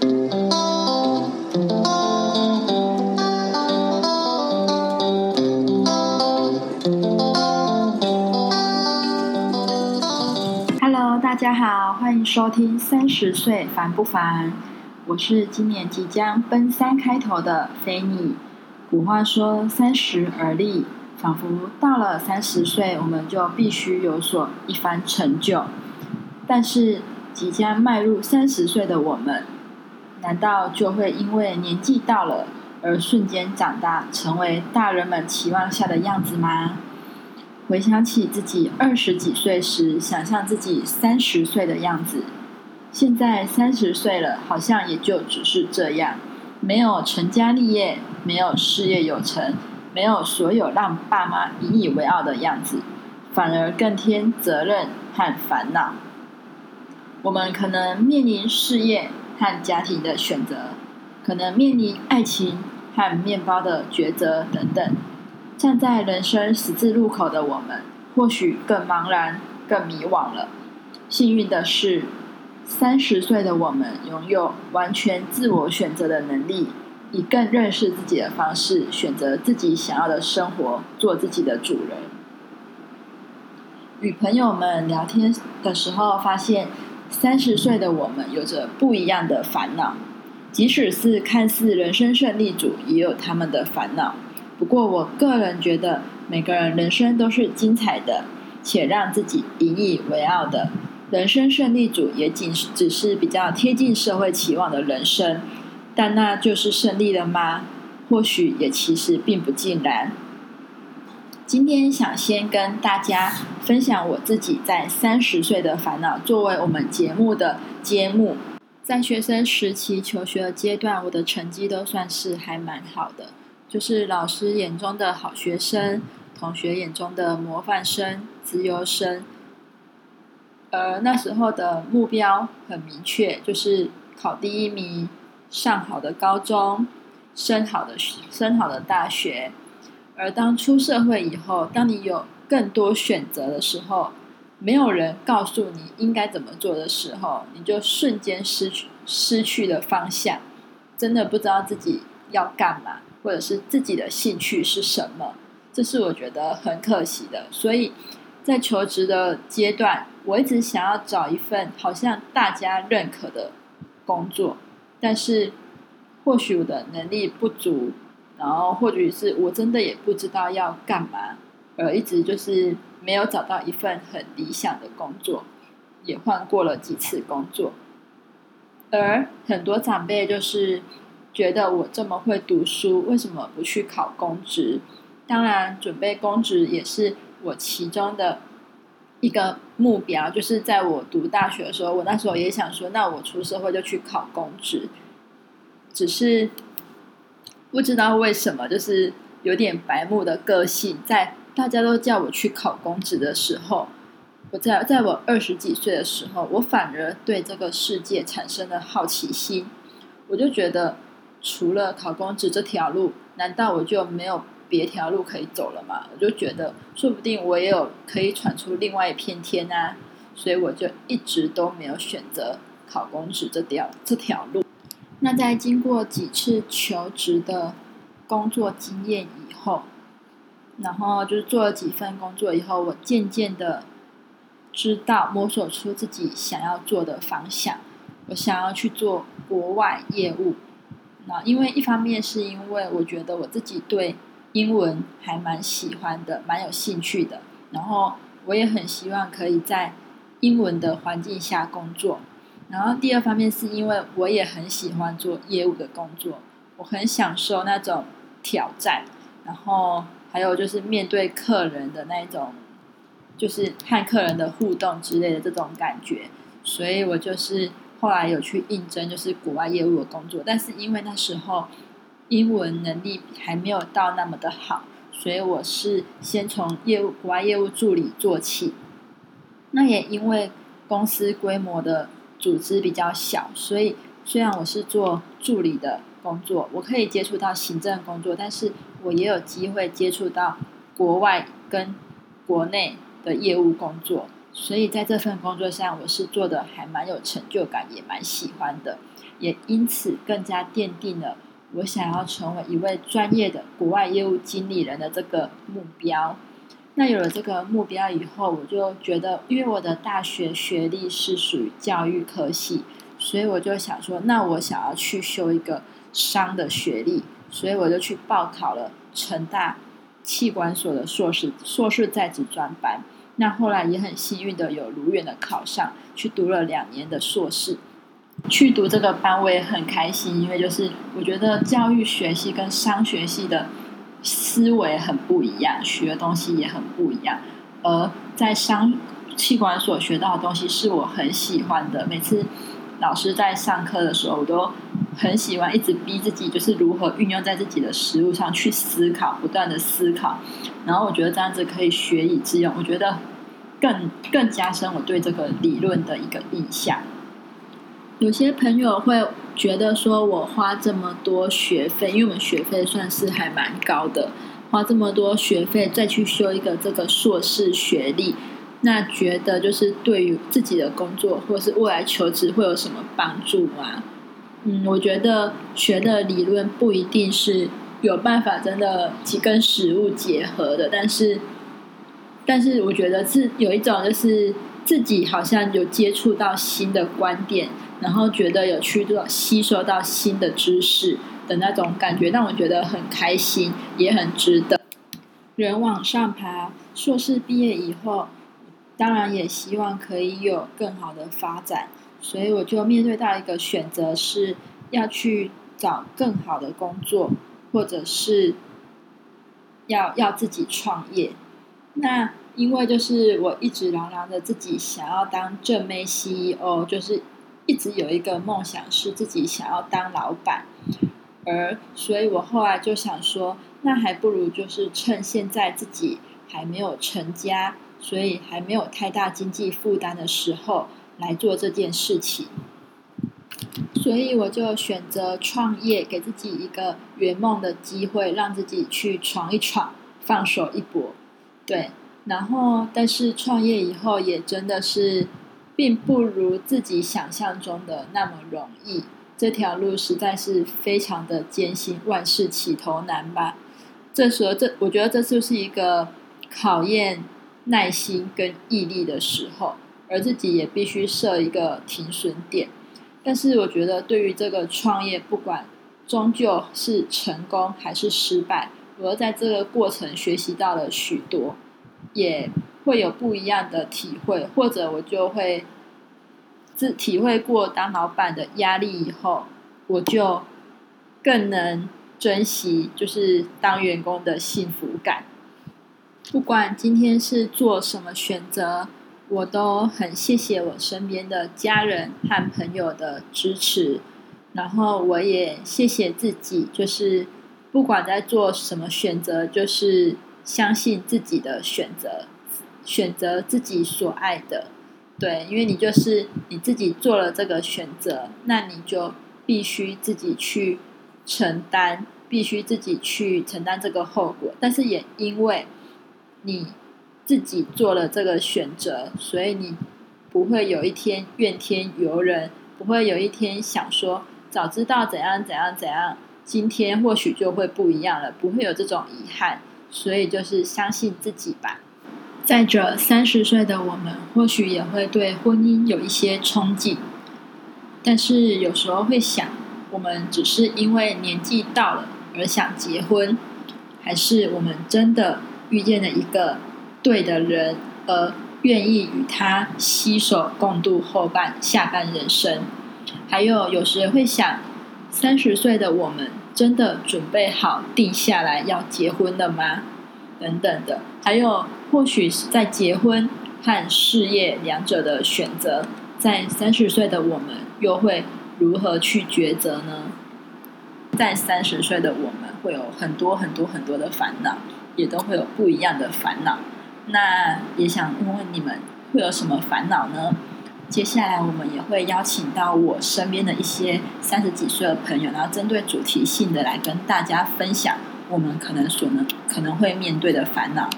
Hello，大家好，欢迎收听《三十岁烦不烦》，我是今年即将奔三开头的菲尼。古话说“三十而立”，仿佛到了三十岁，我们就必须有所一番成就。但是，即将迈入三十岁的我们，难道就会因为年纪到了而瞬间长大，成为大人们期望下的样子吗？回想起自己二十几岁时，想象自己三十岁的样子，现在三十岁了，好像也就只是这样，没有成家立业，没有事业有成，没有所有让爸妈引以为傲的样子，反而更添责任和烦恼。我们可能面临事业和家庭的选择，可能面临爱情和面包的抉择等等。站在人生十字路口的我们，或许更茫然、更迷惘了。幸运的是，三十岁的我们拥有完全自我选择的能力，以更认识自己的方式选择自己想要的生活，做自己的主人。与朋友们聊天的时候，发现三十岁的我们有着不一样的烦恼，即使是看似人生胜利组，也有他们的烦恼。不过，我个人觉得，每个人人生都是精彩的，且让自己引以为傲的。人生胜利组也仅只是比较贴近社会期望的人生，但那就是胜利了吗？或许也其实并不尽然。今天想先跟大家分享我自己在三十岁的烦恼，作为我们节目的揭幕。在学生时期求学的阶段，我的成绩都算是还蛮好的。就是老师眼中的好学生，同学眼中的模范生、资优生。而那时候的目标很明确，就是考第一名，上好的高中，升好的升好的大学。而当出社会以后，当你有更多选择的时候，没有人告诉你应该怎么做的时候，你就瞬间失去失去了方向，真的不知道自己要干嘛。或者是自己的兴趣是什么？这是我觉得很可惜的。所以在求职的阶段，我一直想要找一份好像大家认可的工作，但是或许我的能力不足，然后或许是我真的也不知道要干嘛，而一直就是没有找到一份很理想的工作，也换过了几次工作，而很多长辈就是。觉得我这么会读书，为什么不去考公职？当然，准备公职也是我其中的一个目标。就是在我读大学的时候，我那时候也想说，那我出社会就去考公职。只是不知道为什么，就是有点白目的个性，在大家都叫我去考公职的时候，我在在我二十几岁的时候，我反而对这个世界产生了好奇心，我就觉得。除了考公职这条路，难道我就没有别条路可以走了吗？我就觉得，说不定我也有可以闯出另外一片天啊！所以我就一直都没有选择考公职这条这条路。那在经过几次求职的工作经验以后，然后就是做了几份工作以后，我渐渐的知道摸索出自己想要做的方向。我想要去做国外业务。那因为一方面是因为我觉得我自己对英文还蛮喜欢的，蛮有兴趣的，然后我也很希望可以在英文的环境下工作。然后第二方面是因为我也很喜欢做业务的工作，我很享受那种挑战，然后还有就是面对客人的那种，就是和客人的互动之类的这种感觉，所以我就是。后来有去应征，就是国外业务的工作，但是因为那时候英文能力还没有到那么的好，所以我是先从业务国外业务助理做起。那也因为公司规模的组织比较小，所以虽然我是做助理的工作，我可以接触到行政工作，但是我也有机会接触到国外跟国内的业务工作。所以在这份工作上，我是做的还蛮有成就感，也蛮喜欢的。也因此更加奠定了我想要成为一位专业的国外业务经理人的这个目标。那有了这个目标以后，我就觉得，因为我的大学学历是属于教育科系，所以我就想说，那我想要去修一个商的学历，所以我就去报考了成大器官所的硕士硕士在职专班。那后来也很幸运的有如愿的考上去读了两年的硕士，去读这个班我也很开心，因为就是我觉得教育学系跟商学系的思维很不一样，学的东西也很不一样。而在商气管所学到的东西是我很喜欢的，每次老师在上课的时候，我都很喜欢一直逼自己，就是如何运用在自己的实物上去思考，不断的思考。然后我觉得这样子可以学以致用，我觉得更更加深我对这个理论的一个印象。有些朋友会觉得说，我花这么多学费，因为我们学费算是还蛮高的，花这么多学费再去修一个这个硕士学历，那觉得就是对于自己的工作或者是未来求职会有什么帮助吗？嗯，我觉得学的理论不一定是。有办法真的跟实物结合的，但是，但是我觉得是有一种就是自己好像有接触到新的观点，然后觉得有去做吸收到新的知识的那种感觉，让我觉得很开心，也很值得。人往上爬，硕士毕业以后，当然也希望可以有更好的发展，所以我就面对到一个选择，是要去找更好的工作。或者是要要自己创业，那因为就是我一直嚷嚷着自己想要当正妹 CEO，就是一直有一个梦想是自己想要当老板，而所以我后来就想说，那还不如就是趁现在自己还没有成家，所以还没有太大经济负担的时候来做这件事情。所以我就选择创业，给自己一个圆梦的机会，让自己去闯一闯，放手一搏。对，然后但是创业以后也真的是，并不如自己想象中的那么容易。这条路实在是非常的艰辛，万事起头难吧。这时候，这我觉得这就是一个考验耐心跟毅力的时候，而自己也必须设一个停损点。但是我觉得，对于这个创业，不管终究是成功还是失败，我在这个过程学习到了许多，也会有不一样的体会，或者我就会自体会过当老板的压力以后，我就更能珍惜就是当员工的幸福感。不管今天是做什么选择。我都很谢谢我身边的家人和朋友的支持，然后我也谢谢自己，就是不管在做什么选择，就是相信自己的选择，选择自己所爱的。对，因为你就是你自己做了这个选择，那你就必须自己去承担，必须自己去承担这个后果。但是也因为你。自己做了这个选择，所以你不会有一天怨天尤人，不会有一天想说早知道怎样怎样怎样，今天或许就会不一样了，不会有这种遗憾。所以就是相信自己吧。再者，三十岁的我们或许也会对婚姻有一些憧憬，但是有时候会想，我们只是因为年纪到了而想结婚，还是我们真的遇见了一个？对的人，而愿意与他携手共度后半下半人生。还有，有时会想，三十岁的我们真的准备好定下来要结婚了吗？等等的。还有，或许是在结婚和事业两者的选择，在三十岁的我们又会如何去抉择呢？在三十岁的我们会有很多很多很多的烦恼，也都会有不一样的烦恼。那也想问问你们会有什么烦恼呢？接下来我们也会邀请到我身边的一些三十几岁的朋友，然后针对主题性的来跟大家分享我们可能所能可能会面对的烦恼。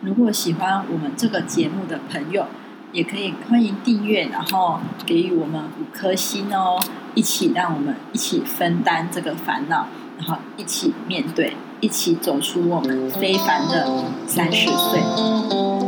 如果喜欢我们这个节目的朋友，也可以欢迎订阅，然后给予我们五颗星哦，一起让我们一起分担这个烦恼，然后一起面对，一起走出我们非凡的三十岁。